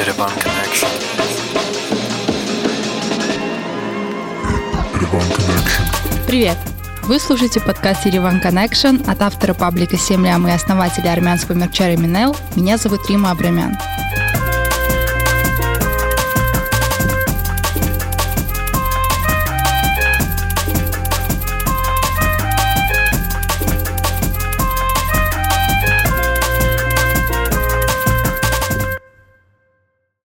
Yerevan Connection. Привет! Вы слушаете подкаст Ереван Connection от автора паблика «Семь лям» и основателя армянского мерча Минел. Меня зовут Рима Абрамян.